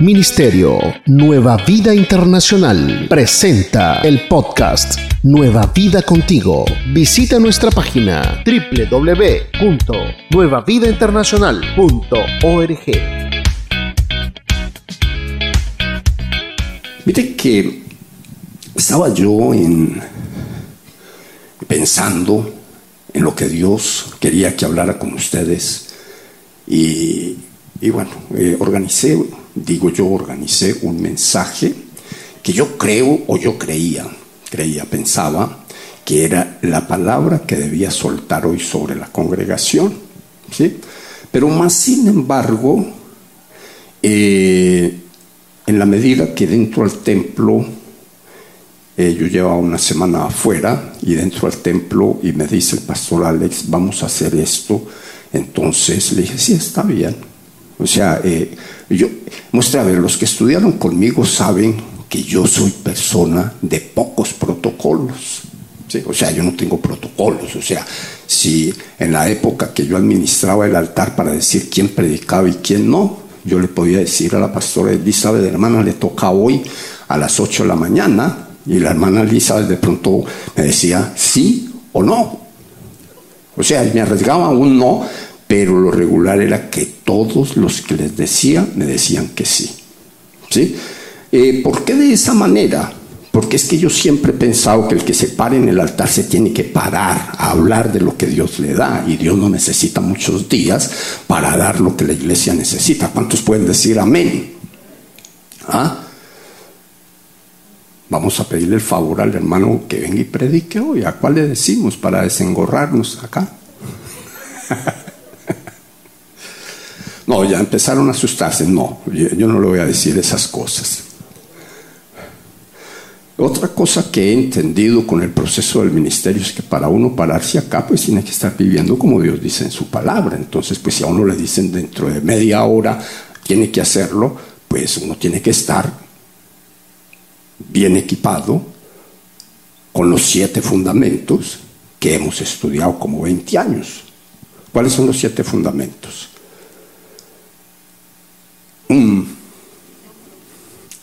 Ministerio Nueva Vida Internacional presenta el podcast Nueva Vida Contigo. Visita nuestra página www.nuevavidainternacional.org. Mire que estaba yo en, pensando en lo que Dios quería que hablara con ustedes y, bueno, eh, organicé digo yo, organicé un mensaje que yo creo o yo creía, creía, pensaba que era la palabra que debía soltar hoy sobre la congregación. ¿sí? Pero más sin embargo, eh, en la medida que dentro del templo, eh, yo llevaba una semana afuera y dentro del templo y me dice el pastor Alex, vamos a hacer esto, entonces le dije, sí, está bien. O sea, eh, yo, muestra a ver, los que estudiaron conmigo saben que yo soy persona de pocos protocolos. O sea, yo no tengo protocolos. O sea, si en la época que yo administraba el altar para decir quién predicaba y quién no, yo le podía decir a la pastora Elizabeth, hermana, le toca hoy a las 8 de la mañana. Y la hermana Elizabeth de pronto me decía sí o no. O sea, me arriesgaba un no, pero lo regular era que todos los que les decía me decían que sí. ¿Sí? Eh, ¿Por qué de esa manera? Porque es que yo siempre he pensado que el que se pare en el altar se tiene que parar a hablar de lo que Dios le da y Dios no necesita muchos días para dar lo que la iglesia necesita. ¿Cuántos pueden decir amén? ¿Ah? Vamos a pedirle el favor al hermano que venga y predique hoy. ¿A cuál le decimos para desengorrarnos acá? No, ya empezaron a asustarse. No, yo no le voy a decir esas cosas. Otra cosa que he entendido con el proceso del ministerio es que para uno pararse acá, pues tiene que estar viviendo como Dios dice en su palabra. Entonces, pues si a uno le dicen dentro de media hora tiene que hacerlo, pues uno tiene que estar bien equipado con los siete fundamentos que hemos estudiado como 20 años. ¿Cuáles son los siete fundamentos? Mm.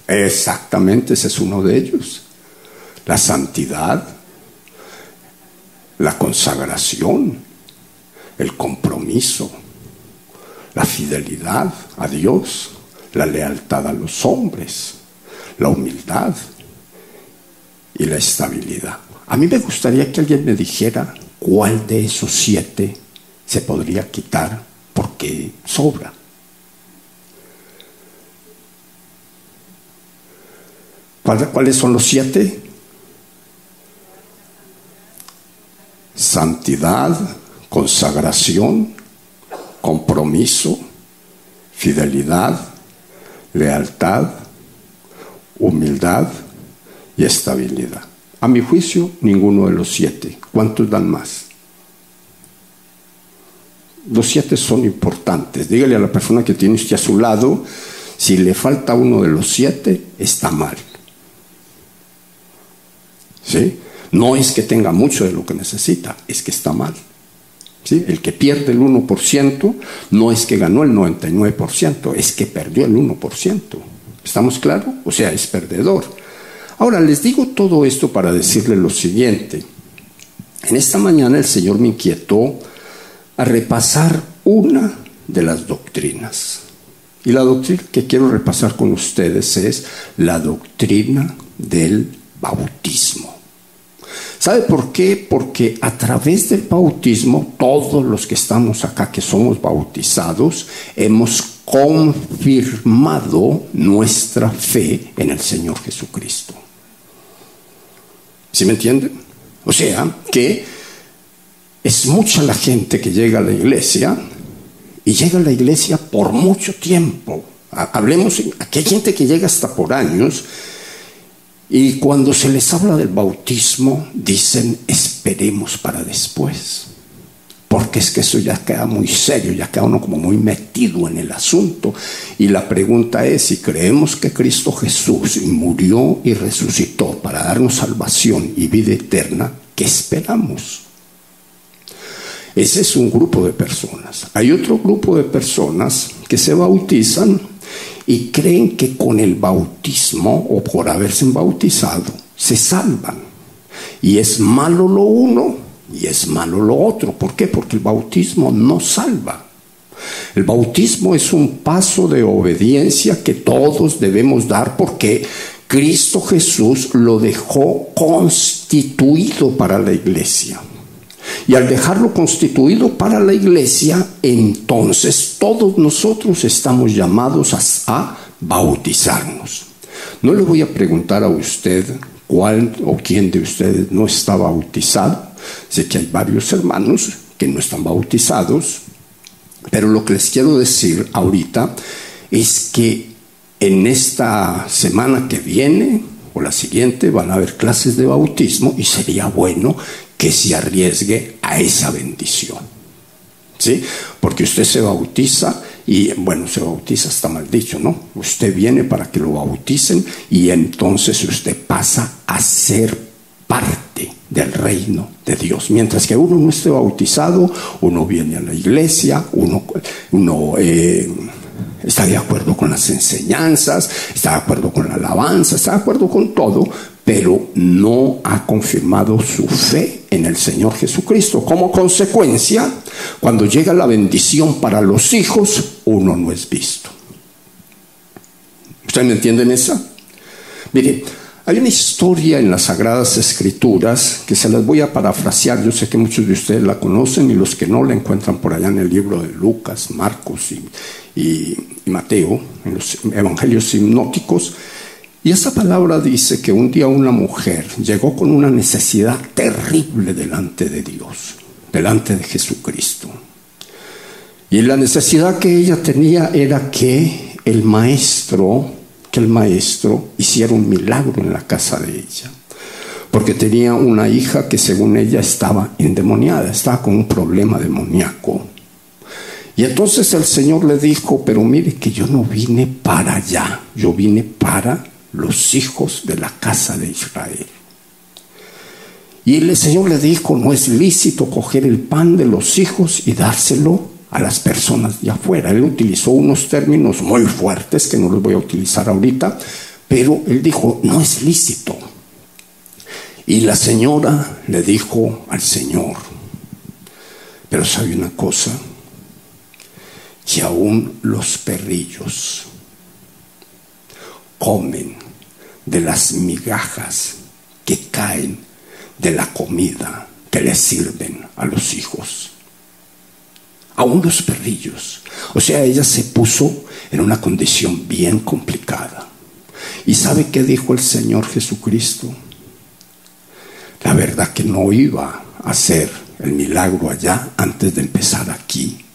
Exactamente, ese es uno de ellos. La santidad, la consagración, el compromiso, la fidelidad a Dios, la lealtad a los hombres, la humildad y la estabilidad. A mí me gustaría que alguien me dijera cuál de esos siete se podría quitar porque sobra. ¿Cuáles son los siete? Santidad, consagración, compromiso, fidelidad, lealtad, humildad y estabilidad. A mi juicio, ninguno de los siete. ¿Cuántos dan más? Los siete son importantes. Dígale a la persona que tiene usted a su lado, si le falta uno de los siete, está mal. No es que tenga mucho de lo que necesita, es que está mal. El que pierde el 1% no es que ganó el 99%, es que perdió el 1%. ¿Estamos claros? O sea, es perdedor. Ahora, les digo todo esto para decirles lo siguiente. En esta mañana el Señor me inquietó a repasar una de las doctrinas. Y la doctrina que quiero repasar con ustedes es la doctrina del bautismo. ¿Sabe por qué? Porque a través del bautismo, todos los que estamos acá, que somos bautizados, hemos confirmado nuestra fe en el Señor Jesucristo. ¿Sí me entienden? O sea, que es mucha la gente que llega a la iglesia y llega a la iglesia por mucho tiempo. Hablemos, aquí hay gente que llega hasta por años y cuando se les habla del bautismo, dicen, esperemos para después. Porque es que eso ya queda muy serio, ya queda uno como muy metido en el asunto. Y la pregunta es, si creemos que Cristo Jesús murió y resucitó para darnos salvación y vida eterna, ¿qué esperamos? Ese es un grupo de personas. Hay otro grupo de personas que se bautizan y creen que con el bautismo o por haberse bautizado se salvan. Y es malo lo uno y es malo lo otro. ¿Por qué? Porque el bautismo no salva. El bautismo es un paso de obediencia que todos debemos dar porque Cristo Jesús lo dejó constituido para la iglesia. Y al dejarlo constituido para la iglesia, entonces todos nosotros estamos llamados a, bautizarnos. No le voy a preguntar a usted cuál o quién de ustedes no está bautizado. Sé que hay varios hermanos que no están bautizados, pero lo que les quiero decir ahorita es que en esta semana que viene o la siguiente van a haber clases de bautismo y sería bueno que se arriesgue a esa bendición. ¿Sí? Porque usted se bautiza y, bueno, se bautiza, está mal dicho, ¿no? Usted viene para que lo bauticen y entonces usted pasa a ser parte del reino de Dios. Mientras que uno no esté bautizado, uno viene a la iglesia, uno, eh, está de acuerdo con las enseñanzas, está de acuerdo con la alabanza, está de acuerdo con todo, pero no ha confirmado su fe en el Señor Jesucristo. Como consecuencia, cuando llega la bendición para los hijos, uno no es visto. ¿Ustedes me entienden esa? Mire, hay una historia en las Sagradas Escrituras que se las voy a parafrasear. Yo sé que muchos de ustedes la conocen y los que no la encuentran por allá en el libro de Lucas, Marcos y, y Mateo, en los evangelios hipnóticos. Y esa palabra dice que un día una mujer llegó con una necesidad terrible delante de Dios, delante de Jesucristo. Y la necesidad que ella tenía era que el maestro, que el maestro hiciera un milagro en la casa de ella. Porque tenía una hija que según ella estaba endemoniada, estaba con un problema demoníaco. Y entonces el Señor le dijo, pero mire que yo no vine para allá, yo vine para los hijos de la casa de Israel. Y el Señor le dijo, no es lícito coger el pan de los hijos y dárselo a las personas de afuera. Él utilizó unos términos muy fuertes que no los voy a utilizar ahorita, pero él dijo, no es lícito. Y la señora le dijo al Señor, pero sabe una cosa, que aún los perrillos comen de las migajas que caen de la comida que les sirven a los hijos. Aún los perrillos. O sea, ella se puso en una condición bien complicada. ¿Y sabe qué dijo el Señor Jesucristo? La verdad que no iba a hacer el milagro allá antes de empezar aquí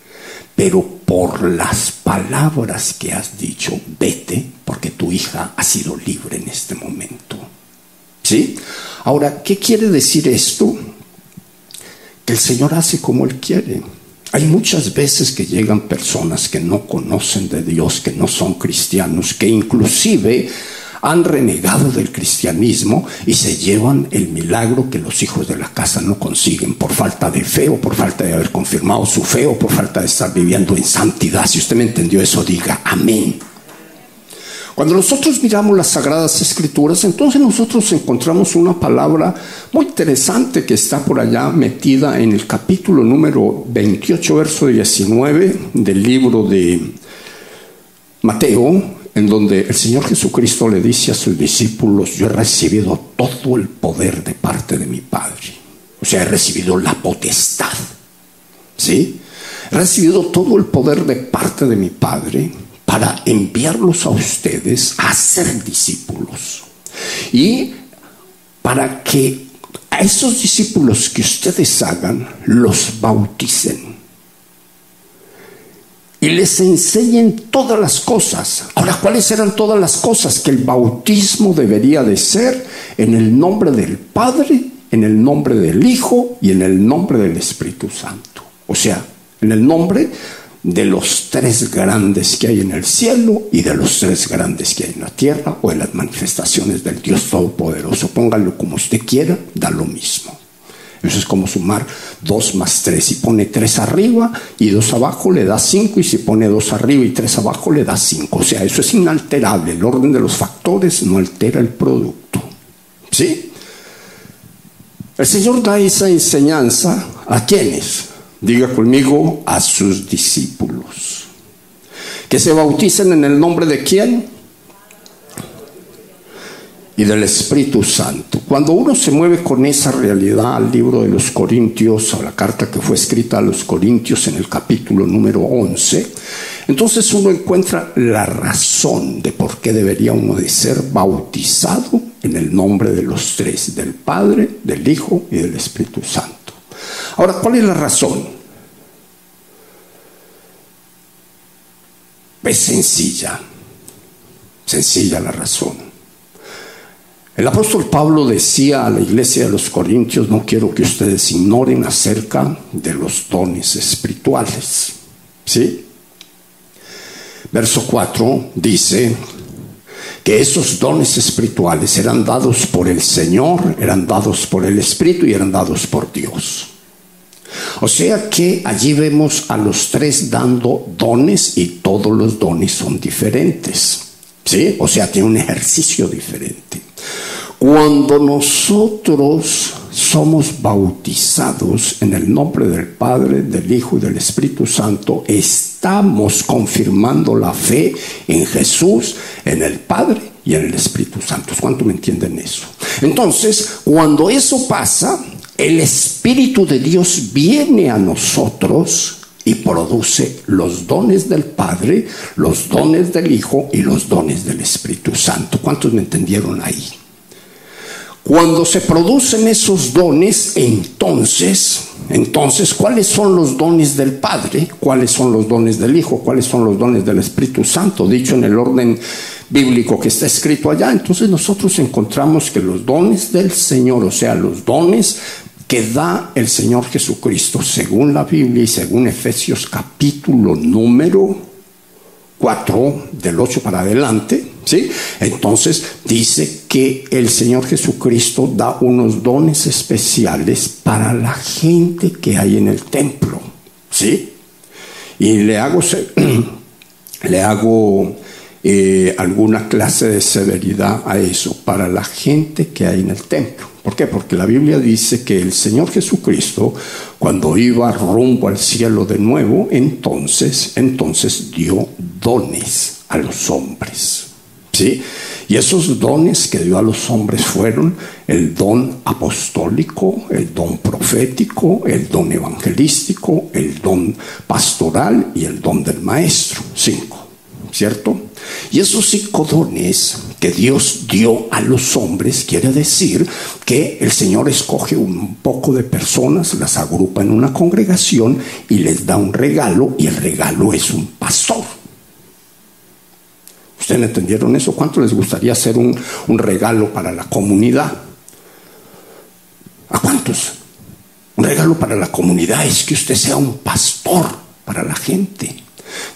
pero por las palabras que has dicho, vete, porque tu hija ha sido libre en este momento. ¿Sí? Ahora, ¿qué quiere decir esto? Que el Señor hace como Él quiere. Hay muchas veces que llegan personas que no conocen de Dios, que no son cristianos, que inclusive han renegado del cristianismo y se llevan el milagro que los hijos de la casa no consiguen por falta de fe o por falta de haber confirmado su fe o por falta de estar viviendo en santidad. Si usted me entendió eso, diga amén. Cuando nosotros miramos las sagradas escrituras, entonces nosotros encontramos una palabra muy interesante que está por allá metida en el capítulo número 28, verso 19 del libro de Mateo, en donde el Señor Jesucristo le dice a sus discípulos, yo he recibido todo el poder de parte de mi Padre. O sea, he recibido la potestad. ¿Sí? He recibido todo el poder de parte de mi Padre para enviarlos a ustedes a ser discípulos. Y para que a esos discípulos que ustedes hagan, los bauticen y les enseñen todas las cosas. Ahora, ¿cuáles eran todas las cosas? Que el bautismo debería de ser en el nombre del Padre, en el nombre del Hijo y en el nombre del Espíritu Santo. O sea, en el nombre de los tres grandes que hay en el cielo y de los tres grandes que hay en la tierra o en las manifestaciones del Dios Todopoderoso. Póngalo como usted quiera, da lo mismo. Eso es como sumar 2 más 3. Si pone 3 arriba y 2 abajo le da 5 y si pone 2 arriba y 3 abajo le da 5. O sea, eso es inalterable. El orden de los factores no altera el producto. ¿Sí? El Señor da esa enseñanza a quienes? Diga conmigo, a sus discípulos. Que se bauticen en el nombre de quién? Y del Espíritu Santo. Cuando uno se mueve con esa realidad al libro de los Corintios, a la carta que fue escrita a los Corintios en el capítulo número 11, entonces uno encuentra la razón de por qué debería uno de ser bautizado en el nombre de los tres, del Padre, del Hijo y del Espíritu Santo. Ahora, ¿cuál es la razón? Es sencilla, sencilla la razón. El apóstol Pablo decía a la iglesia de los Corintios, no quiero que ustedes ignoren acerca de los dones espirituales. ¿Sí? Verso 4 dice que esos dones espirituales eran dados por el Señor, eran dados por el Espíritu y eran dados por Dios. O sea que allí vemos a los tres dando dones y todos los dones son diferentes. ¿Sí? O sea, tiene un ejercicio diferente. Cuando nosotros somos bautizados en el nombre del Padre, del Hijo y del Espíritu Santo, estamos confirmando la fe en Jesús, en el Padre y en el Espíritu Santo. ¿Cuánto me entienden eso? Entonces, cuando eso pasa, el Espíritu de Dios viene a nosotros y produce los dones del Padre, los dones del Hijo y los dones del Espíritu Santo. ¿Cuántos me entendieron ahí? Cuando se producen esos dones, entonces, entonces, ¿cuáles son los dones del Padre? ¿Cuáles son los dones del Hijo? ¿Cuáles son los dones del Espíritu Santo? Dicho en el orden bíblico que está escrito allá. Entonces nosotros encontramos que los dones del Señor, o sea, los dones que da el Señor Jesucristo, según la Biblia y según Efesios capítulo número 4, del 8 para adelante, ¿sí? Entonces dice que el Señor Jesucristo da unos dones especiales para la gente que hay en el templo, ¿sí? Y le hago, le hago eh, alguna clase de severidad a eso, para la gente que hay en el templo. ¿Por qué? Porque la Biblia dice que el Señor Jesucristo, cuando iba rumbo al cielo de nuevo, entonces, entonces dio dones a los hombres. ¿Sí? Y esos dones que dio a los hombres fueron el don apostólico, el don profético, el don evangelístico, el don pastoral y el don del maestro. Cinco. ¿Cierto? Y esos cinco dones que Dios dio a los hombres quiere decir que el Señor escoge un poco de personas, las agrupa en una congregación y les da un regalo y el regalo es un pastor. ¿Ustedes entendieron eso? ¿Cuánto les gustaría hacer un, un regalo para la comunidad? ¿A cuántos? Un regalo para la comunidad es que usted sea un pastor para la gente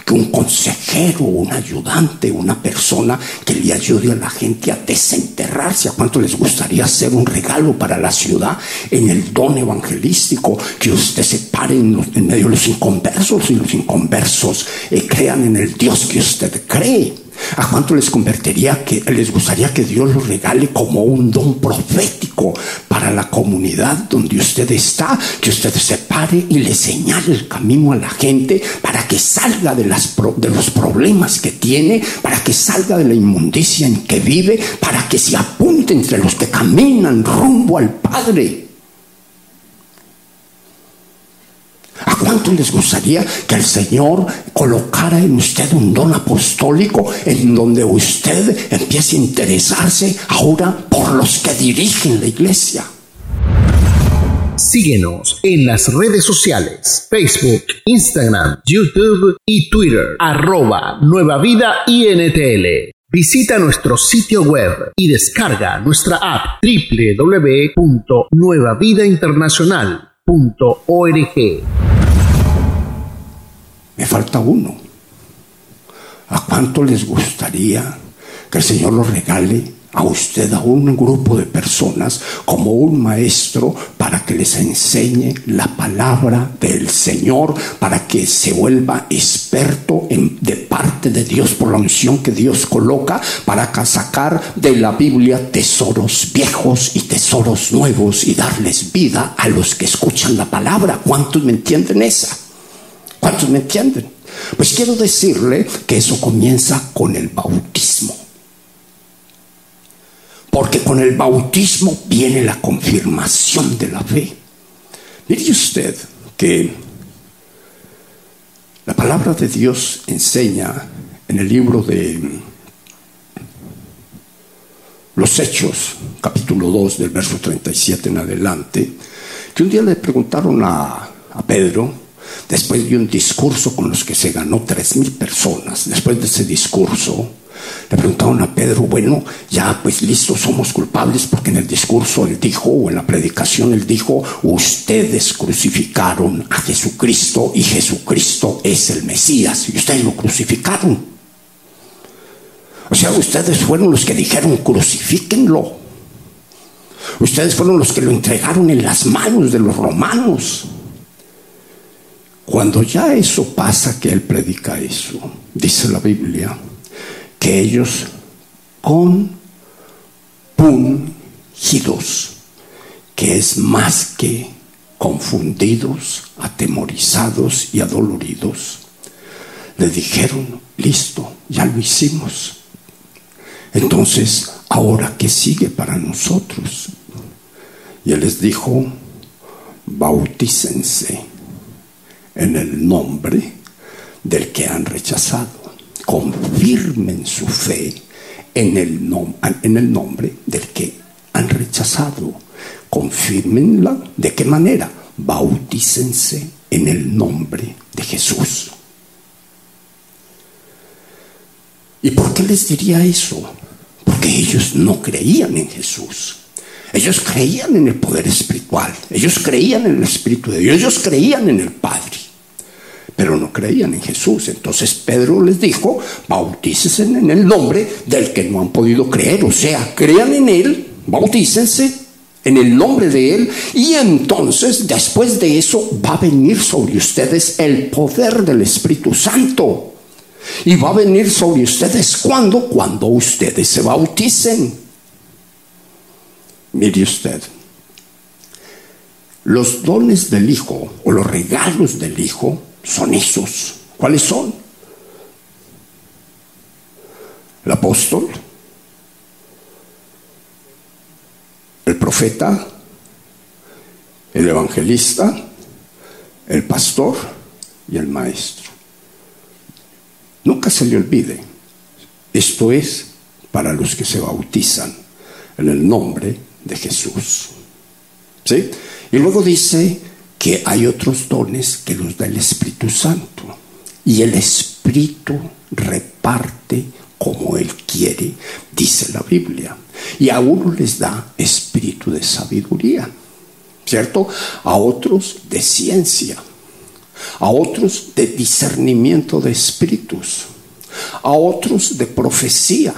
que un consejero, un ayudante, una persona que le ayude a la gente a desenterrarse. ¿A cuánto les gustaría hacer un regalo para la ciudad en el don evangelístico? Que usted se pare en, medio de los inconversos y los inconversos eh, crean en el Dios que usted cree. ¿A cuánto les convertiría que les gustaría que Dios lo regale como un don profético para la comunidad donde usted está? Que usted se pare y le señale el camino a la gente para que salga de, las, de los problemas que tiene, para que salga de la inmundicia en que vive, para que se apunte entre los que caminan rumbo al Padre. ¿A cuánto les gustaría que el Señor colocara en usted un don apostólico en donde usted empiece a interesarse ahora por los que dirigen la iglesia? Síguenos en las redes sociales, Facebook, Instagram, YouTube y Twitter, arroba Nueva Vida INTL. Visita nuestro sitio web y descarga nuestra app www.nuevavidainternacional.org. Me falta uno. ¿A cuánto les gustaría que el Señor lo regale a usted a un grupo de personas como un maestro para que les enseñe la palabra del Señor, para que se vuelva experto en, de parte de Dios por la unción que Dios coloca, para sacar de la Biblia tesoros viejos y tesoros nuevos y darles vida a los que escuchan la palabra. ¿Cuántos me entienden esa? ¿Cuántos me entienden? Pues quiero decirle que eso comienza con el bautismo. Porque con el bautismo viene la confirmación de la fe. Mire usted que la palabra de Dios enseña en el libro de los Hechos, capítulo 2, del verso 37 en adelante, que un día le preguntaron a, a Pedro, después de un discurso con los que se ganó tres mil personas, después de ese discurso, le preguntaron a Pedro, bueno, ya pues listo, somos culpables porque en el discurso él dijo, o en la predicación él dijo, ustedes crucificaron a Jesucristo y Jesucristo es el Mesías y ustedes lo crucificaron. O sea, ustedes fueron los que dijeron, crucifíquenlo. Ustedes fueron los que lo entregaron en las manos de los romanos. Cuando ya eso pasa, que él predica eso, dice la Biblia, que ellos compungidos, que es más que confundidos, atemorizados y adoloridos, le dijeron, listo, ya lo hicimos. Entonces, ¿ahora qué sigue para nosotros? Y él les dijo, bautícense en el nombre del que han rechazado confirmen su fe en el, en el nombre del que han rechazado. Confirmenla. ¿De qué manera? Bautícense en el nombre de Jesús. ¿Y por qué les diría eso? Porque ellos no creían en Jesús. Ellos creían en el poder espiritual. Ellos creían en el Espíritu de Dios. Ellos creían en el Padre pero no creían en Jesús. Entonces Pedro les dijo, bautícense en el nombre del que no han podido creer, o sea, crean en Él, bautícense en el nombre de Él, y entonces después de eso va a venir sobre ustedes el poder del Espíritu Santo. Y va a venir sobre ustedes cuando, cuando ustedes se bauticen. Mire usted, los dones del Hijo o los regalos del Hijo son esos. ¿Cuáles son? El apóstol, el profeta, el evangelista, el pastor y el maestro. Nunca se le olvide, esto es para los que se bautizan en el nombre de Jesús. ¿Sí? Y luego dice que hay otros dones que los da el Espíritu Santo. Y el Espíritu reparte como Él quiere, dice la Biblia. Y a uno les da espíritu de sabiduría, ¿cierto? A otros de ciencia, a otros de discernimiento de espíritus, a otros de profecía,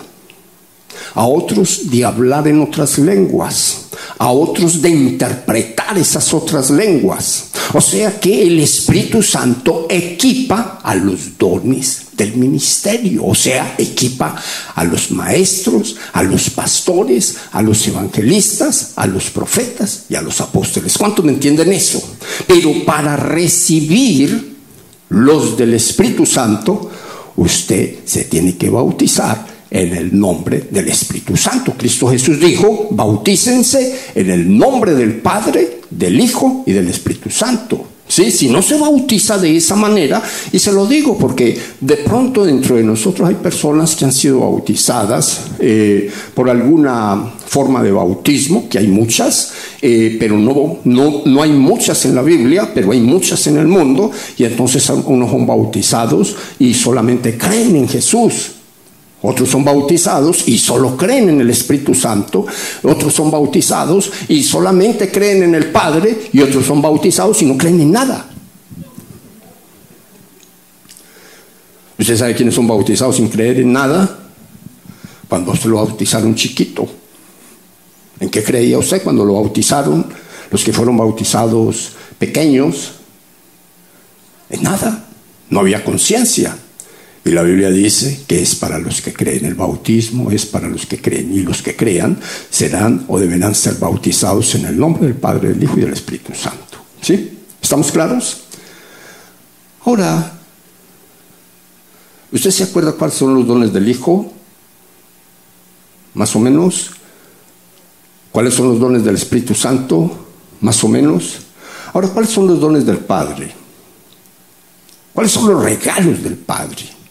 a otros de hablar en otras lenguas, a otros de interpretar esas otras lenguas. O sea que el Espíritu Santo equipa a los dones del ministerio, o sea, equipa a los maestros, a los pastores, a los evangelistas, a los profetas y a los apóstoles. ¿Cuántos me entienden eso? Pero para recibir los del Espíritu Santo, usted se tiene que bautizar en el nombre del Espíritu Santo. Cristo Jesús dijo, bautícense en el nombre del Padre, del Hijo y del Espíritu Santo. ¿Sí? Si no se bautiza de esa manera, y se lo digo porque de pronto dentro de nosotros hay personas que han sido bautizadas eh, por alguna forma de bautismo, que hay muchas, eh, pero no, no, no hay muchas en la Biblia, pero hay muchas en el mundo, y entonces unos son bautizados y solamente creen en Jesús. Otros son bautizados y solo creen en el Espíritu Santo. Otros son bautizados y solamente creen en el Padre. Y otros son bautizados y no creen en nada. ¿Usted sabe quiénes son bautizados sin creer en nada? cuando se lo bautizaron chiquito. ¿En qué creía usted cuando lo bautizaron? Los que fueron bautizados pequeños. En nada. No había conciencia. Y la Biblia dice que es para los que creen. El bautismo es para los que creen. Y los que crean serán o deberán ser bautizados en el nombre del Padre, del Hijo y del Espíritu Santo. ¿Sí? ¿Estamos claros? Ahora, ¿usted se acuerda cuáles son los dones del Hijo? Más o menos. ¿Cuáles son los dones del Espíritu Santo? Más o menos. Ahora, ¿cuáles son los dones del Padre? ¿Cuáles son los regalos del Padre?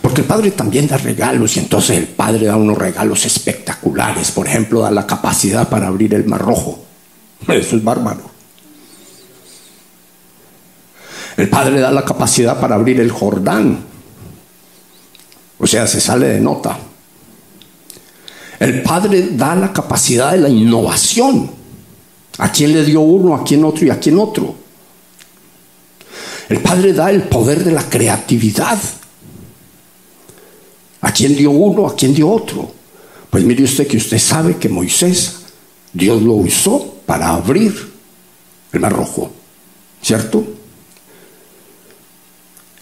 Porque el Padre también da regalos y entonces el Padre da unos regalos espectaculares. Por ejemplo, da la capacidad para abrir el mar rojo. Eso es bárbaro. El Padre da la capacidad para abrir el Jordán. O sea, se sale de nota. El Padre da la capacidad de la innovación. ¿A quién le dio uno, a quién otro y a quién otro? El Padre da el poder de la creatividad. ¿A quién dio uno? ¿A quién dio otro? Pues mire usted que usted sabe que Moisés, Dios lo usó para abrir el mar rojo, ¿cierto?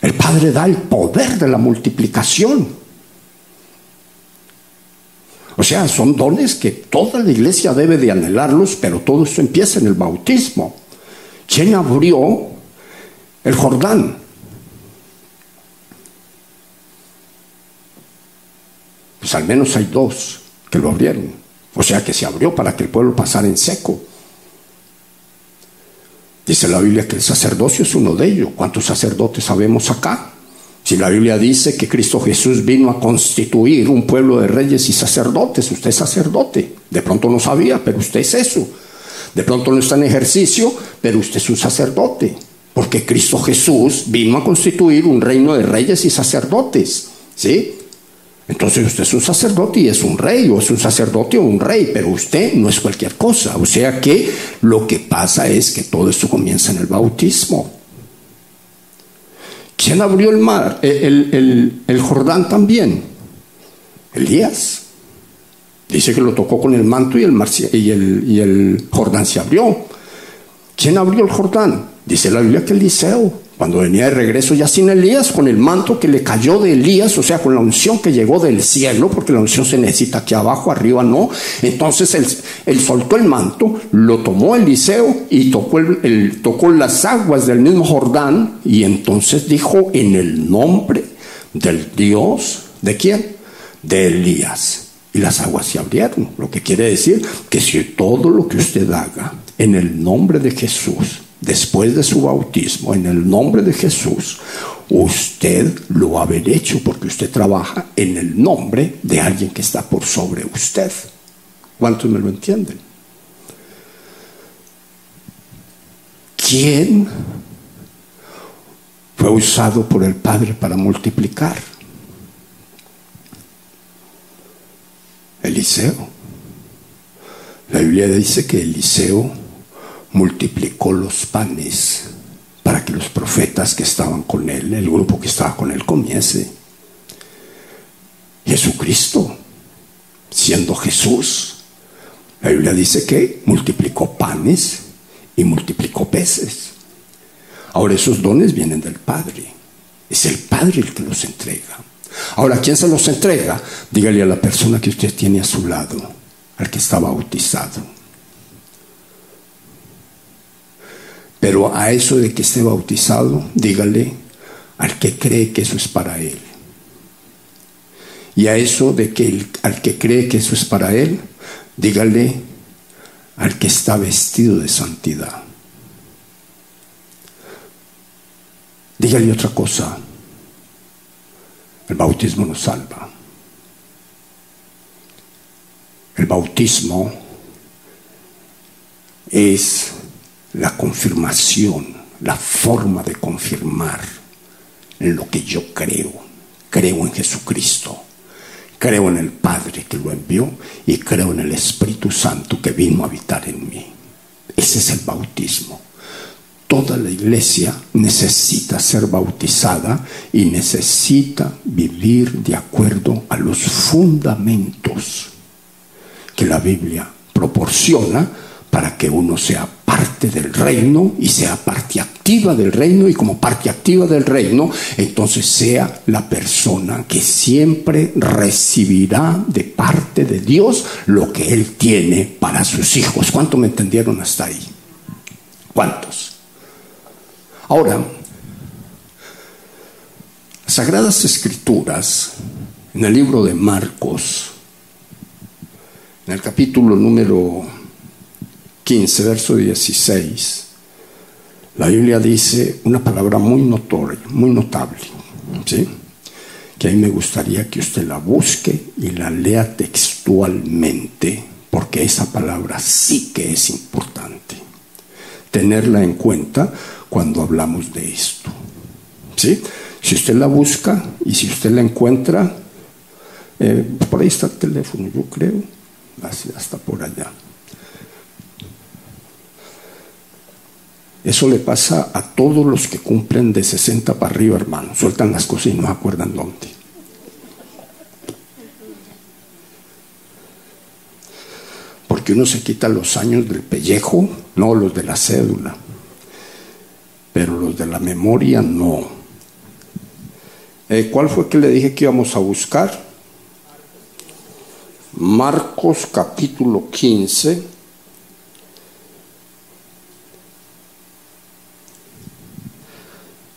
El Padre da el poder de la multiplicación. O sea, son dones que toda la iglesia debe de anhelarlos, pero todo esto empieza en el bautismo. ¿Quién abrió el Jordán? Pues al menos hay dos que lo abrieron. O sea que se abrió para que el pueblo pasara en seco. Dice la Biblia que el sacerdocio es uno de ellos. ¿Cuántos sacerdotes sabemos acá? Si la Biblia dice que Cristo Jesús vino a constituir un pueblo de reyes y sacerdotes, usted es sacerdote. De pronto no sabía, pero usted es eso. De pronto no está en ejercicio, pero usted es un sacerdote. Porque Cristo Jesús vino a constituir un reino de reyes y sacerdotes. ¿Sí? Entonces usted es un sacerdote y es un rey, o es un sacerdote o un rey, pero usted no es cualquier cosa. O sea que lo que pasa es que todo esto comienza en el bautismo. ¿Quién abrió el mar? El, Jordán también. Elías. Dice que lo tocó con el manto y el, y, el, y el Jordán se abrió. ¿Quién abrió el Jordán? Dice la Biblia que Eliseo. Cuando venía de regreso ya sin Elías, con el manto que le cayó de Elías, o sea, con la unción que llegó del cielo, porque la unción se necesita aquí abajo, arriba no. Entonces él, soltó el manto, lo tomó Eliseo y tocó, el, tocó las aguas del mismo Jordán y entonces dijo en el nombre del Dios, ¿de quién? De Elías. Y las aguas se abrieron, lo que quiere decir que si todo lo que usted haga en el nombre de Jesús, después de su bautismo, en el nombre de Jesús, usted lo ha hecho porque usted trabaja en el nombre de alguien que está por sobre usted. ¿Cuántos me lo entienden? ¿Quién fue usado por el Padre para multiplicar? Eliseo. La Biblia dice que Eliseo multiplicó los panes para que los profetas que estaban con él, el grupo que estaba con él, comiese. Jesucristo, siendo Jesús, la Biblia dice que multiplicó panes y multiplicó peces. Ahora esos dones vienen del Padre. Es el Padre el que los entrega. Ahora, ¿quién se los entrega? Dígale a la persona que usted tiene a su lado, al que está bautizado. Pero a eso de que esté bautizado, dígale al que cree que eso es para él. Y a eso de que al que cree que eso es para él, dígale al que está vestido de santidad. Dígale otra cosa. El bautismo nos salva. El bautismo es la confirmación, la forma de confirmar en lo que yo creo. Creo en Jesucristo, creo en el Padre que lo envió y creo en el Espíritu Santo que vino a habitar en mí. Ese es el bautismo. toda la iglesia necesita ser bautizada y necesita vivir de acuerdo a los fundamentos que la Biblia proporciona para que uno sea parte del reino y sea parte activa del reino y como parte activa del reino, entonces sea la persona que siempre recibirá de parte de Dios lo que Él tiene para sus hijos. ¿Cuánto me entendieron hasta ahí? ¿Cuántos? Ahora, Sagradas Escrituras, en el libro de Marcos, en el capítulo número 15, verso 16, la Biblia dice una palabra muy notoria, muy notable, ¿sí? que a mí me gustaría que usted la busque y la lea textualmente, porque esa palabra sí que es importante. Tenerla en cuenta cuando hablamos de esto. ¿sí? Si usted la busca y si usted la encuentra, eh, por ahí está el teléfono, yo creo, hasta por allá. Eso le pasa a todos los que cumplen de 60 para arriba, hermano. Sueltan las cosas y no acuerdan dónde. Porque uno se quita los años del pellejo, no los de la cédula. Pero los de la memoria no. Eh, ¿Cuál fue que le dije que íbamos a buscar? Marcos capítulo 15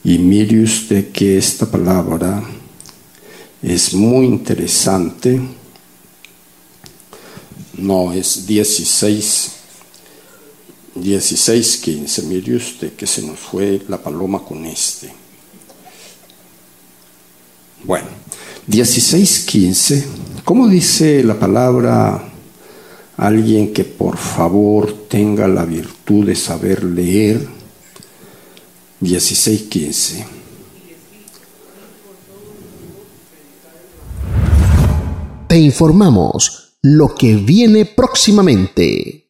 Y mire usted que esta palabra es muy interesante. No, es 16, 16, 15. Mire usted que se nos fue la paloma con este. Bueno, 16, 15. ¿Cómo dice la palabra alguien que por favor tenga la virtud de saber leer? 16:15. Te informamos lo que viene próximamente.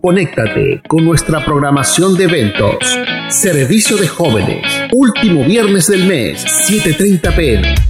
Conéctate con nuestra programación de eventos. Servicio de jóvenes. Último viernes del mes, 7.30 pm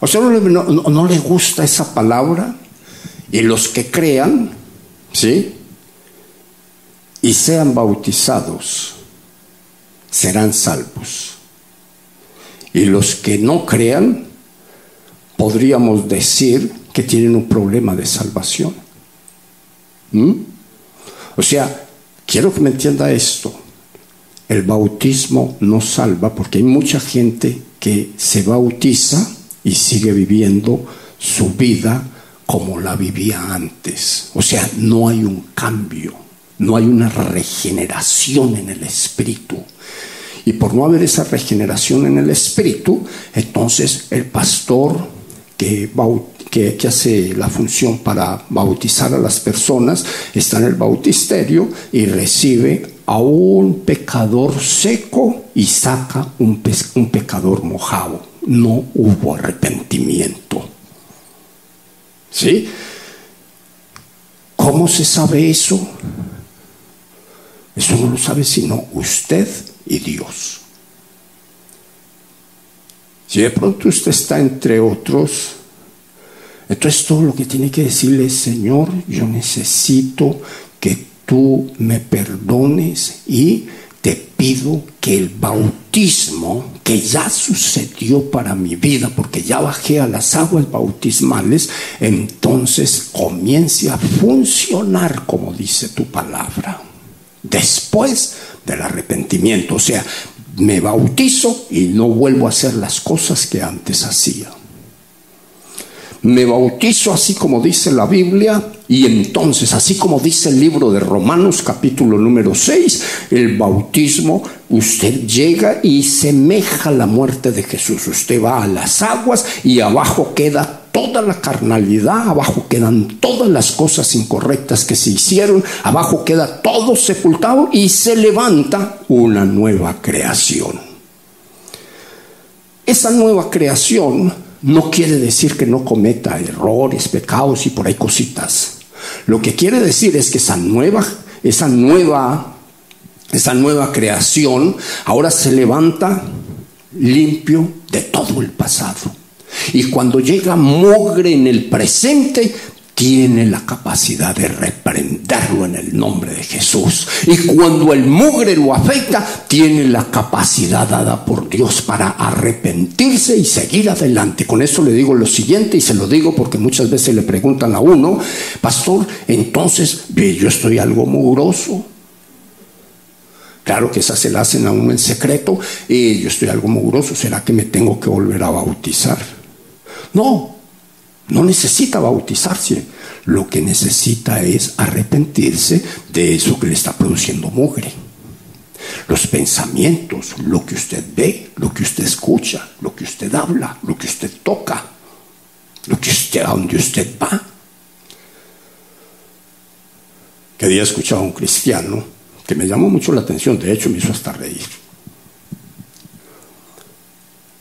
¿A usted no, le gusta esa palabra? Y los que crean, ¿sí? Y sean bautizados, serán salvos. Y los que no crean, podríamos decir que tienen un problema de salvación. ¿Mm? O sea, quiero que me entienda esto. El bautismo no salva porque hay mucha gente que se bautiza y sigue viviendo su vida como la vivía antes. O sea, no hay un cambio, no hay una regeneración en el espíritu. Y por no haber esa regeneración en el espíritu, entonces el pastor que, que, hace la función para bautizar a las personas está en el bautisterio y recibe a un pecador seco y saca un, un pecador mojado no hubo arrepentimiento. ¿Sí? ¿Cómo se sabe eso? Eso no lo sabe sino usted y Dios. Si de pronto usted está entre otros, entonces todo lo que tiene que decirle es, Señor, yo necesito que tú me perdones y te pido que el bautismo que ya sucedió para mi vida, porque ya bajé a las aguas bautismales, entonces comience a funcionar como dice tu palabra. Después del arrepentimiento, o sea, me bautizo y no vuelvo a hacer las cosas que antes hacía. Me bautizo así como dice la Biblia y entonces, así como dice el libro de Romanos capítulo número 6, el bautismo, usted llega y semeja la muerte de Jesús. Usted va a las aguas y abajo queda toda la carnalidad, abajo quedan todas las cosas incorrectas que se hicieron, abajo queda todo sepultado y se levanta una nueva creación. Esa nueva creación no quiere decir que no cometa errores, pecados y por ahí cositas. Lo que quiere decir es que esa nueva, esa nueva, esa nueva creación ahora se levanta limpio de todo el pasado. Y cuando llega mogre en el presente, tiene la capacidad de reprenderlo en el nombre de Jesús. Y cuando el mugre lo afecta, tiene la capacidad dada por Dios para arrepentirse y seguir adelante. Con eso le digo lo siguiente y se lo digo porque muchas veces le preguntan a uno, pastor, entonces yo estoy algo mugroso. Claro que esas se la hacen a uno en secreto y yo estoy algo mugroso. ¿Será que me tengo que volver a bautizar? No, no necesita bautizarse. Lo que necesita es arrepentirse de eso que le está produciendo mugre. Los pensamientos, lo que usted ve, lo que usted escucha, lo que usted habla, lo que usted toca, lo que usted, a donde usted va. Que día escuchaba a un cristiano que me llamó mucho la atención, de hecho me hizo hasta reír.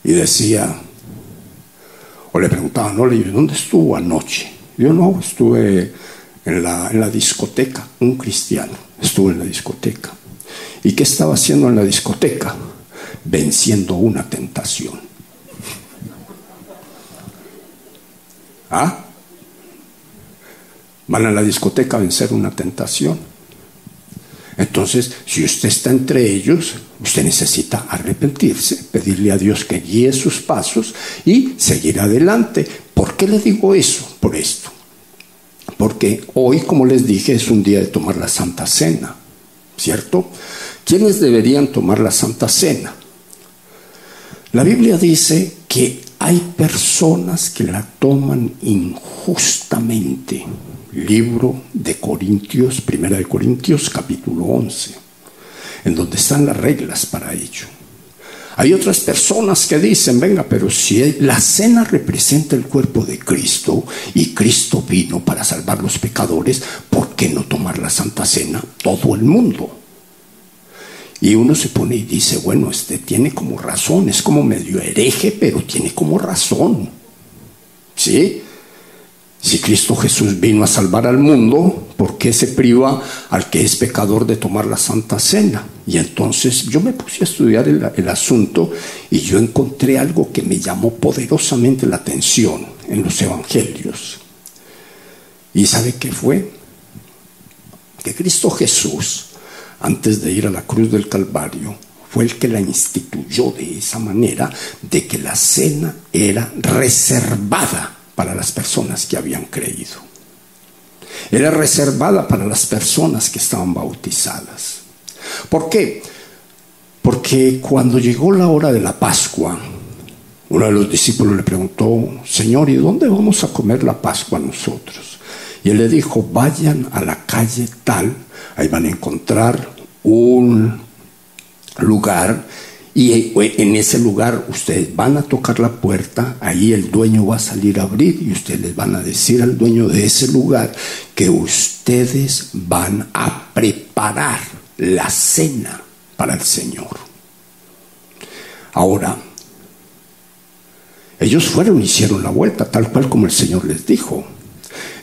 Y decía, le preguntaban, no, le ¿dónde estuvo anoche? Yo no, estuve en la, en la discoteca, un cristiano, estuvo en la discoteca. ¿Y qué estaba haciendo en la discoteca? Venciendo una tentación. ¿Ah? Van a la discoteca a vencer una tentación. Entonces, si usted está entre ellos, usted necesita arrepentirse, pedirle a Dios que guíe sus pasos y seguir adelante. ¿Por qué le digo eso? Por esto. Porque hoy, como les dije, es un día de tomar la Santa Cena, ¿cierto? ¿Quiénes deberían tomar la Santa Cena? La Biblia dice que hay personas que la toman injustamente libro de Corintios, primera de Corintios capítulo 11, en donde están las reglas para ello. Hay otras personas que dicen, venga, pero si la cena representa el cuerpo de Cristo y Cristo vino para salvar los pecadores, ¿por qué no tomar la Santa Cena todo el mundo? Y uno se pone y dice, bueno, este tiene como razón, es como medio hereje, pero tiene como razón. ¿Sí? Si Cristo Jesús vino a salvar al mundo, ¿por qué se priva al que es pecador de tomar la Santa Cena? Y entonces yo me puse a estudiar el, asunto y yo encontré algo que me llamó poderosamente la atención en los evangelios. ¿Y sabe qué fue? Que Cristo Jesús, antes de ir a la cruz del Calvario, fue el que la instituyó de esa manera, de que la cena era reservada para las personas que habían creído. Era reservada para las personas que estaban bautizadas. ¿Por qué? Porque cuando llegó la hora de la Pascua, uno de los discípulos le preguntó, Señor, ¿y dónde vamos a comer la Pascua nosotros? Y él le dijo, vayan a la calle tal, ahí van a encontrar un lugar y eh, en ese lugar ustedes van a tocar la puerta, ahí el dueño va a salir a abrir y ustedes les van a decir al dueño de ese lugar que ustedes van a preparar la cena para el Señor. Ahora, ellos fueron y hicieron la vuelta, tal cual como el Señor les dijo.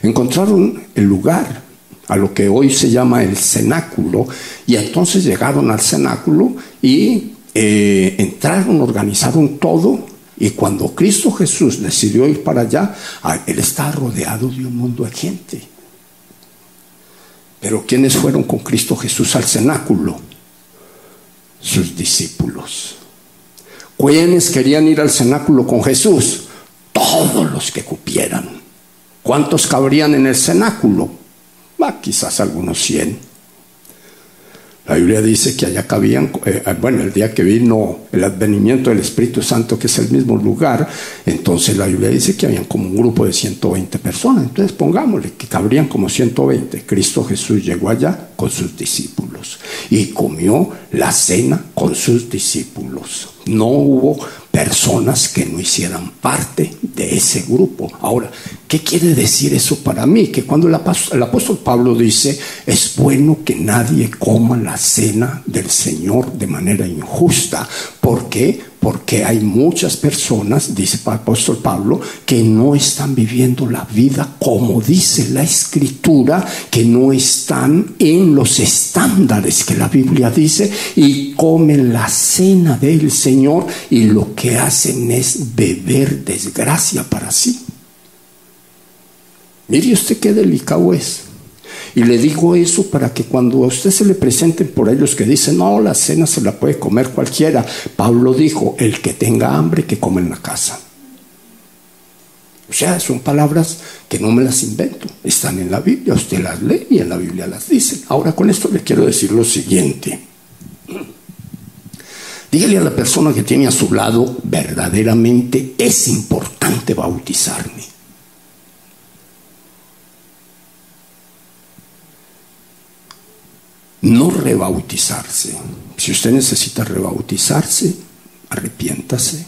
Encontraron el lugar, a lo que hoy se llama el cenáculo, y entonces llegaron al cenáculo y eh, entraron, organizaron todo y cuando Cristo Jesús decidió ir para allá, Él estaba rodeado de un mundo de gente. Pero ¿quiénes fueron con Cristo Jesús al cenáculo? Sus discípulos. ¿Quiénes querían ir al cenáculo con Jesús? Todos los que cupieran. ¿Cuántos cabrían en el cenáculo? quizás algunos cien. La Biblia dice que allá cabían, eh, bueno, el día que vino el advenimiento del Espíritu Santo, que es el mismo lugar, entonces la Biblia dice que habían como un grupo de 120 personas. Entonces pongámosle que cabrían como 120. Cristo Jesús llegó allá con sus discípulos y comió la cena con sus discípulos. No hubo personas que no hicieran parte de ese grupo. Ahora, ¿qué quiere decir eso para mí? Que cuando el apóstol Pablo dice, es bueno que nadie coma la cena del Señor de manera injusta. ¿Por qué? Porque hay muchas personas, dice el apóstol Pablo, que no están viviendo la vida como dice la escritura, que no están en los estándares que la Biblia dice y comen la cena del Señor y lo que hacen es beber desgracia para sí. Mire usted qué delicado es. Y le digo eso para que cuando a usted se le presenten por ellos que dicen, no, la cena se la puede comer cualquiera. Pablo dijo, el que tenga hambre, que come en la casa. O sea, son palabras que no me las invento, están en la Biblia, usted las lee y en la Biblia las dice. Ahora con esto le quiero decir lo siguiente. Dígale a la persona que tiene a su lado, verdaderamente es importante bautizarme. No rebautizarse. Si usted necesita rebautizarse, arrepiéntase,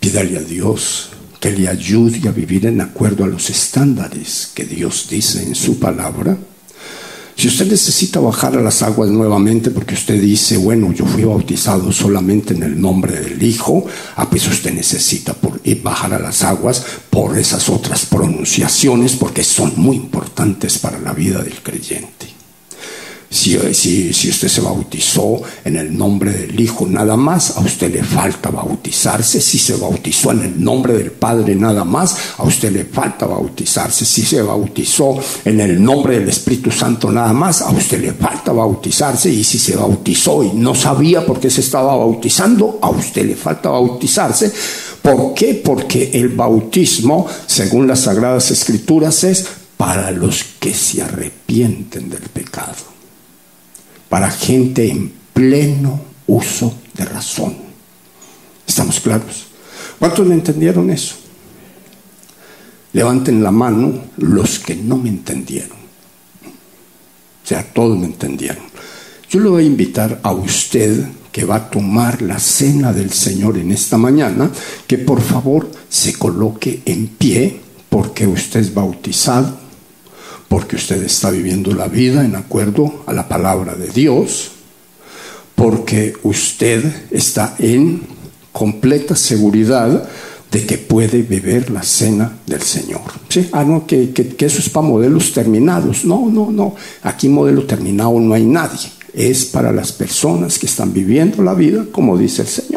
pídale a Dios que le ayude a vivir en acuerdo a los estándares que Dios dice en su palabra. Si usted necesita bajar a las aguas nuevamente porque usted dice, bueno, yo fui bautizado solamente en el nombre del Hijo, pues usted necesita por, bajar a las aguas por esas otras pronunciaciones porque son muy importantes para la vida del creyente. Si, usted se bautizó en el nombre del Hijo nada más, a usted le falta bautizarse. Si se bautizó en el nombre del Padre nada más, a usted le falta bautizarse. Si se bautizó en el nombre del Espíritu Santo nada más, a usted le falta bautizarse. Y si se bautizó y no sabía por qué se estaba bautizando, a usted le falta bautizarse. ¿Por qué? Porque el bautismo, según las Sagradas Escrituras, es para los que se arrepienten del pecado para gente en pleno uso de razón. ¿Estamos claros? ¿Cuántos me entendieron eso? Levanten la mano los que no me entendieron. O sea, todos me entendieron. Yo le voy a invitar a usted que va a tomar la cena del Señor en esta mañana, que por favor se coloque en pie porque usted es bautizado porque usted está viviendo la vida en acuerdo a la palabra de Dios, porque usted está en completa seguridad de que puede beber la cena del Señor. ¿Sí? Ah, no, que, que eso es para modelos terminados. No, no, no. Aquí modelo terminado no hay nadie es para las personas que están viviendo la vida, como dice el Señor.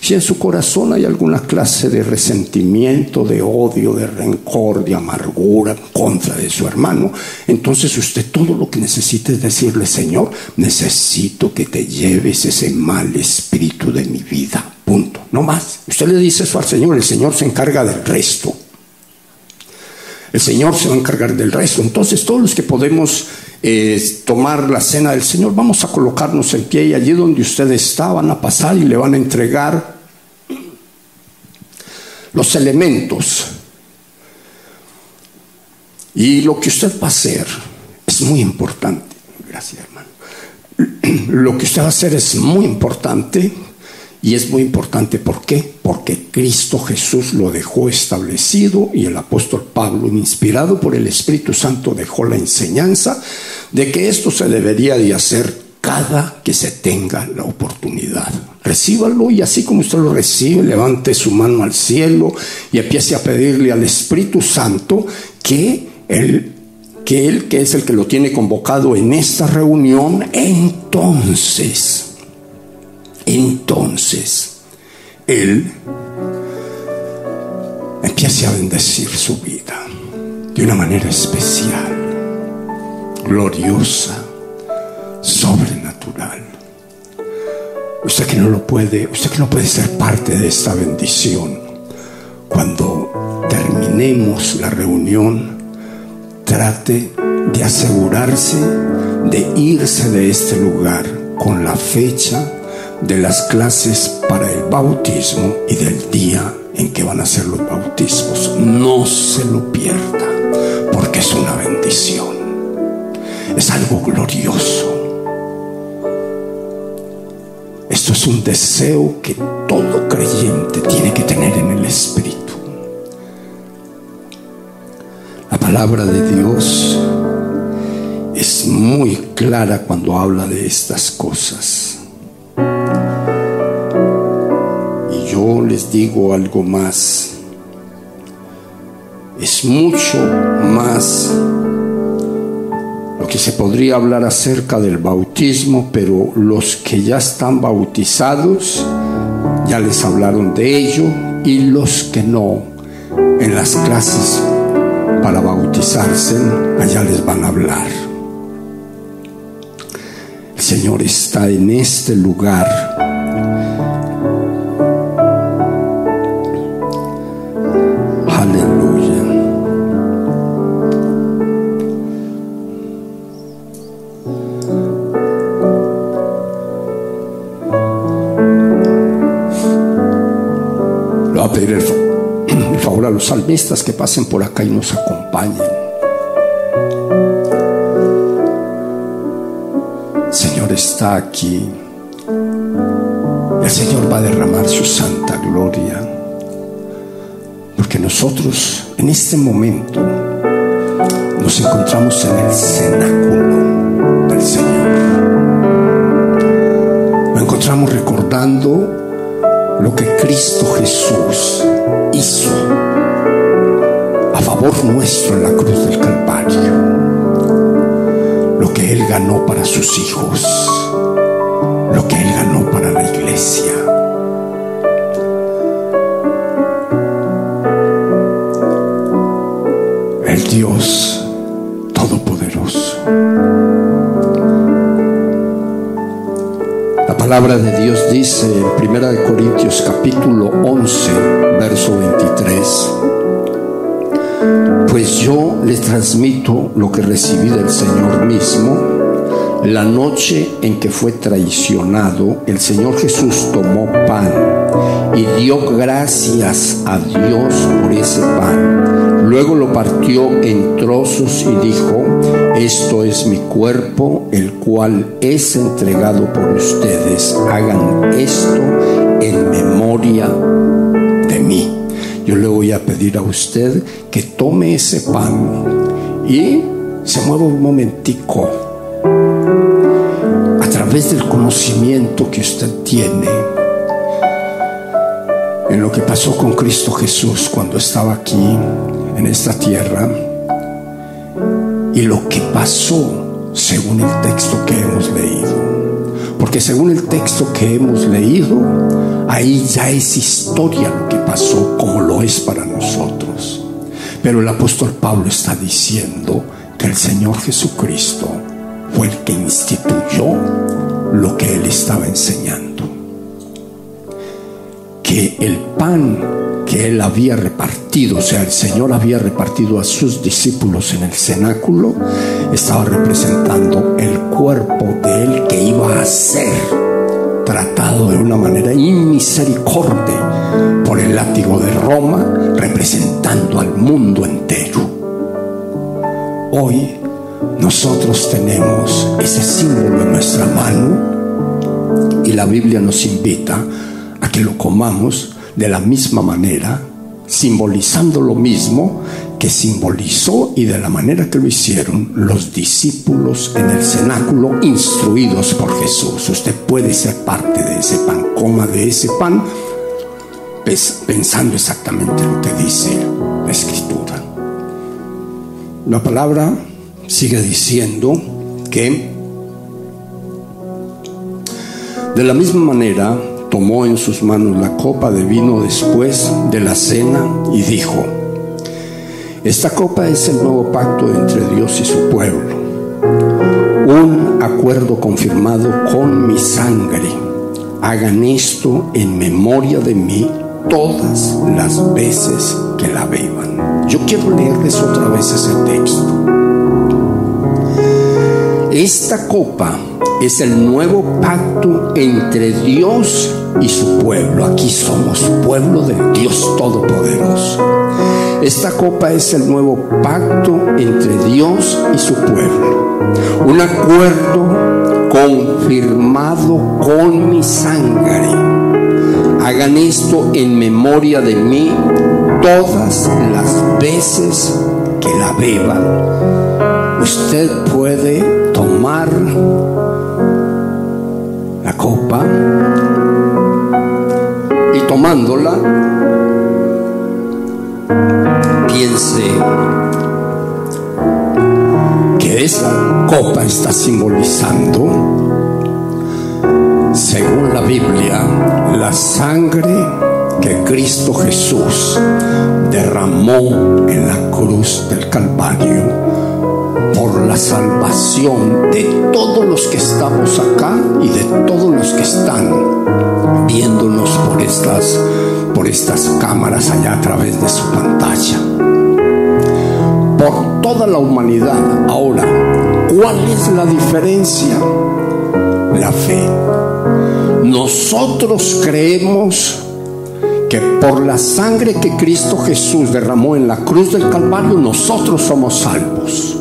Si en su corazón hay alguna clase de resentimiento, de odio, de rencor, de amargura contra de su hermano, entonces usted todo lo que necesita es decirle, Señor, necesito que te lleves ese mal espíritu de mi vida. Punto. No más. Usted le dice eso al Señor, el Señor se encarga del resto. El Señor se va a encargar del resto. Entonces todos los que podemos tomar la cena del Señor, vamos a colocarnos en pie y allí donde usted está van a pasar y le van a entregar los elementos. Y lo que usted va a hacer es muy importante. Gracias, hermano. Lo que usted va a hacer es muy importante y es muy importante, ¿por qué? Porque Cristo Jesús lo dejó establecido y el apóstol Pablo, inspirado por el Espíritu Santo, dejó la enseñanza de que esto se debería de hacer cada que se tenga la oportunidad. Recíbalo y así como usted lo recibe, levante su mano al cielo y empiece a pedirle al Espíritu Santo que él, que él, que es el que lo tiene convocado en esta reunión, entonces entonces Él empiece a bendecir su vida de una manera especial, gloriosa, sobrenatural. Usted que no lo puede, usted que no puede ser parte de esta bendición, cuando terminemos la reunión, trate de asegurarse de irse de este lugar con la fecha de las clases para el bautismo y del día en que van a ser los bautismos. No se lo pierda, porque es una bendición. Es algo glorioso. Esto es un deseo que todo creyente tiene que tener en el Espíritu. La palabra de Dios es muy clara cuando habla de estas cosas. Yo les digo algo más. Es mucho más lo que se podría hablar acerca del bautismo, pero los que ya están bautizados ya les hablaron de ello y los que no en las clases para bautizarse allá les van a hablar. El Señor está en este lugar. Voy a pedir el, favor a los salmistas que pasen por acá y nos acompañen. El Señor está aquí. El Señor va a derramar su santa gloria. Porque nosotros en este momento nos encontramos en el cenáculo del Señor. Nos encontramos recordando lo que Cristo Jesús hizo a favor nuestro en la cruz del Calvario, lo que Él ganó para sus hijos, lo que Él ganó para la iglesia. El Dios palabra de Dios dice en 1 Corintios capítulo 11, verso 23, pues yo les transmito lo que recibí del Señor mismo. La noche en que fue traicionado, el Señor Jesús tomó pan y dio gracias a Dios por ese pan. Luego lo partió en trozos y dijo, esto es mi cuerpo, el cual es entregado por ustedes. Hagan esto en memoria de mí. Yo le voy a pedir a usted que tome ese pan y se mueva un momentico a través del conocimiento que usted tiene en lo que pasó con Cristo Jesús cuando estaba aquí en esta tierra y lo que pasó según el texto que hemos leído. Porque según el texto que hemos leído, ahí ya es historia lo que pasó como lo es para nosotros. Pero el apóstol Pablo está diciendo que el Señor Jesucristo fue el que instituyó lo que él estaba enseñando. Que el pan que él había repartido, o sea, el Señor había repartido a sus discípulos en el cenáculo, estaba representando el cuerpo de él que iba a ser tratado de una manera inmisericordia por el látigo de Roma, representando al mundo entero. Hoy nosotros tenemos ese símbolo en nuestra mano y la Biblia nos invita a que lo comamos de la misma manera, simbolizando lo mismo que simbolizó y de la manera que lo hicieron los discípulos en el cenáculo instruidos por Jesús. Usted puede ser parte de ese pan, coma de ese pan, pensando exactamente lo que dice la escritura. La palabra sigue diciendo que de la misma manera tomó en sus manos la copa de vino después de la cena y dijo, esta copa es el nuevo pacto entre Dios y su pueblo, un acuerdo confirmado con mi sangre. Hagan esto en memoria de mí todas las veces que la beban. Yo quiero leerles otra vez ese texto. esta copa es el nuevo pacto entre Dios y su pueblo. Aquí somos pueblo del Dios Todopoderoso. Esta copa es el nuevo pacto entre Dios y su pueblo. Un acuerdo confirmado con mi sangre. Hagan esto en memoria de mí todas las veces que la beban. Usted puede tomar la copa y tomándola piense que esa copa está simbolizando, según la Biblia, la sangre que Cristo Jesús derramó en la cruz del Calvario la salvación de todos los que estamos acá y de todos los que están viéndonos por estas por estas cámaras allá a través de su pantalla. Por toda la humanidad. Ahora, ¿cuál es la diferencia? La fe. Nosotros creemos que por la sangre que Cristo Jesús derramó en la cruz del Calvario, nosotros somos salvos,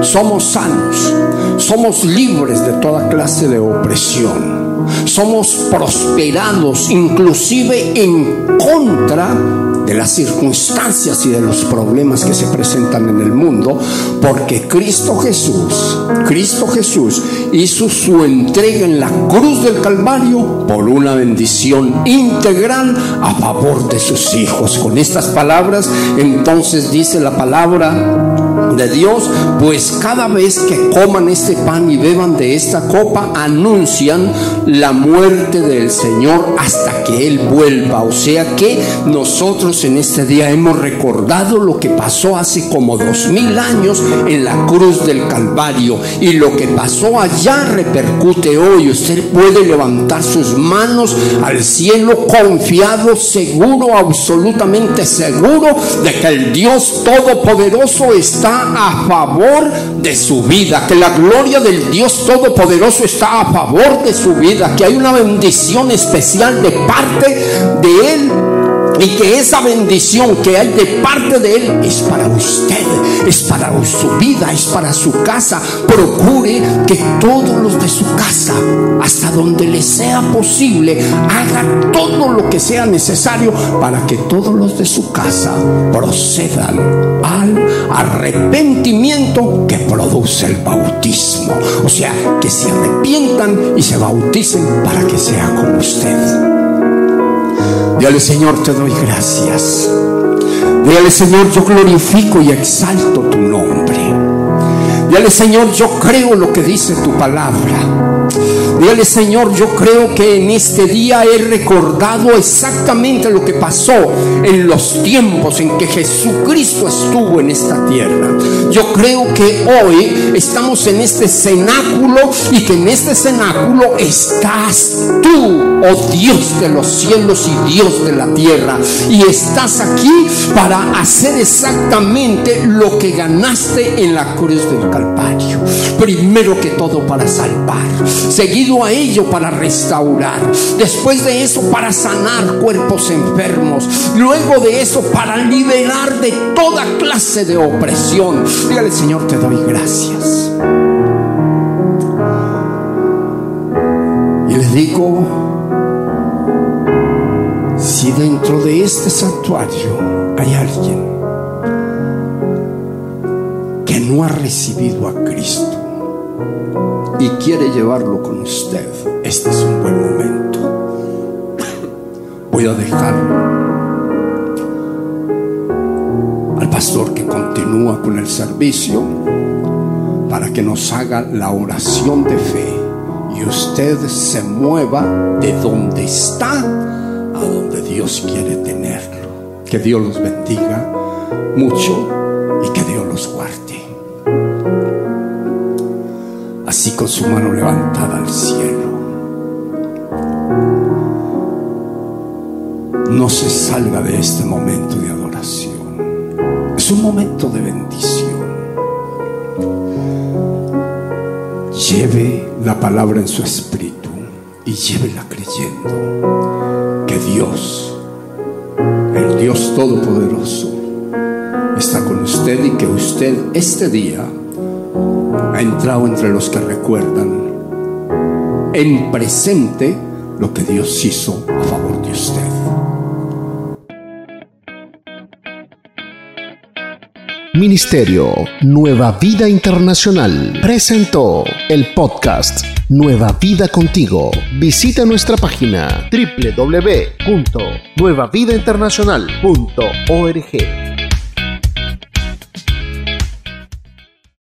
somos sanos, somos libres de toda clase de opresión somos prosperados inclusive en contra de las circunstancias y de los problemas que se presentan en el mundo, porque Cristo Jesús, Cristo Jesús hizo su entrega en la cruz del Calvario por una bendición integral a favor de sus hijos. Con estas palabras, entonces dice la palabra de Dios, pues cada vez que coman este pan y beban de esta copa, anuncian la muerte del Señor hasta que Él vuelva. O sea que nosotros en este día hemos recordado lo que pasó hace como dos mil años en la cruz del Calvario. Y lo que pasó allá repercute hoy. Usted puede levantar sus manos al cielo confiado, seguro, absolutamente seguro de que el Dios Todopoderoso está a favor de su vida. Que la gloria del Dios Todopoderoso está a favor de su vida. Que hay una bendición especial de parte de Él y que esa bendición que hay de parte de Él es para usted, es para su vida, es para su casa. Procure que todos los de su casa, hasta donde le sea posible, hagan todo lo que sea necesario para que todos los de su casa procedan al arrepentimiento que produce el bautismo. O sea, que se arrepientan y se bauticen para que sea como usted. Dígale, Señor, te doy gracias. Dígale, Señor, yo glorifico y exalto tu nombre. Dígale, Señor, yo creo lo que dice tu palabra. Dígale, Señor, yo creo que en este día he recordado exactamente lo que pasó en los tiempos en que Jesucristo estuvo en esta tierra. Yo creo que hoy estamos en este cenáculo y que en este cenáculo estás tú, oh Dios de los cielos y Dios de la tierra. Y estás aquí para hacer exactamente lo que ganaste en la cruz del Calvario. Primero que todo para salvar. Seguido a ello para restaurar. Después de eso para sanar cuerpos enfermos. Luego de eso para liberar de toda clase de opresión. Dígale, Señor, te doy gracias. Y le digo, si dentro de este santuario hay alguien que no ha recibido a Cristo, y quiere llevarlo con usted, este es un buen momento. Voy a dejar al pastor que continúa con el servicio para que nos haga la oración de fe y usted se mueva de donde está a donde Dios quiere tenerlo. Que Dios los bendiga mucho y que Dios los guarde. Con su mano levantada al cielo. No se salga de este momento de adoración. Es un momento de bendición. lleve la palabra en su espíritu y llévela creyendo que Dios, el Dios Todopoderoso, está con usted y que usted este día ha entrado entre los que recuerdan en presente lo que Dios hizo a favor de usted. Ministerio Nueva Vida Internacional presentó el podcast Nueva Vida Contigo. Visita nuestra página www.nuevavidainternacional.org.